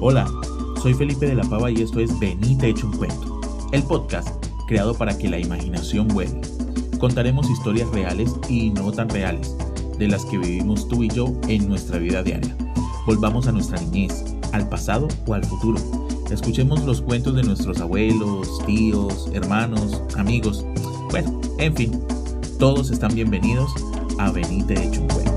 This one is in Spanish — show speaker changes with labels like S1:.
S1: Hola, soy Felipe de la Pava y esto es Venite hecho un cuento, el podcast creado para que la imaginación vuele. Contaremos historias reales y no tan reales, de las que vivimos tú y yo en nuestra vida diaria. Volvamos a nuestra niñez, al pasado o al futuro. Escuchemos los cuentos de nuestros abuelos, tíos, hermanos, amigos. Bueno, en fin, todos están bienvenidos a Venite hecho un cuento.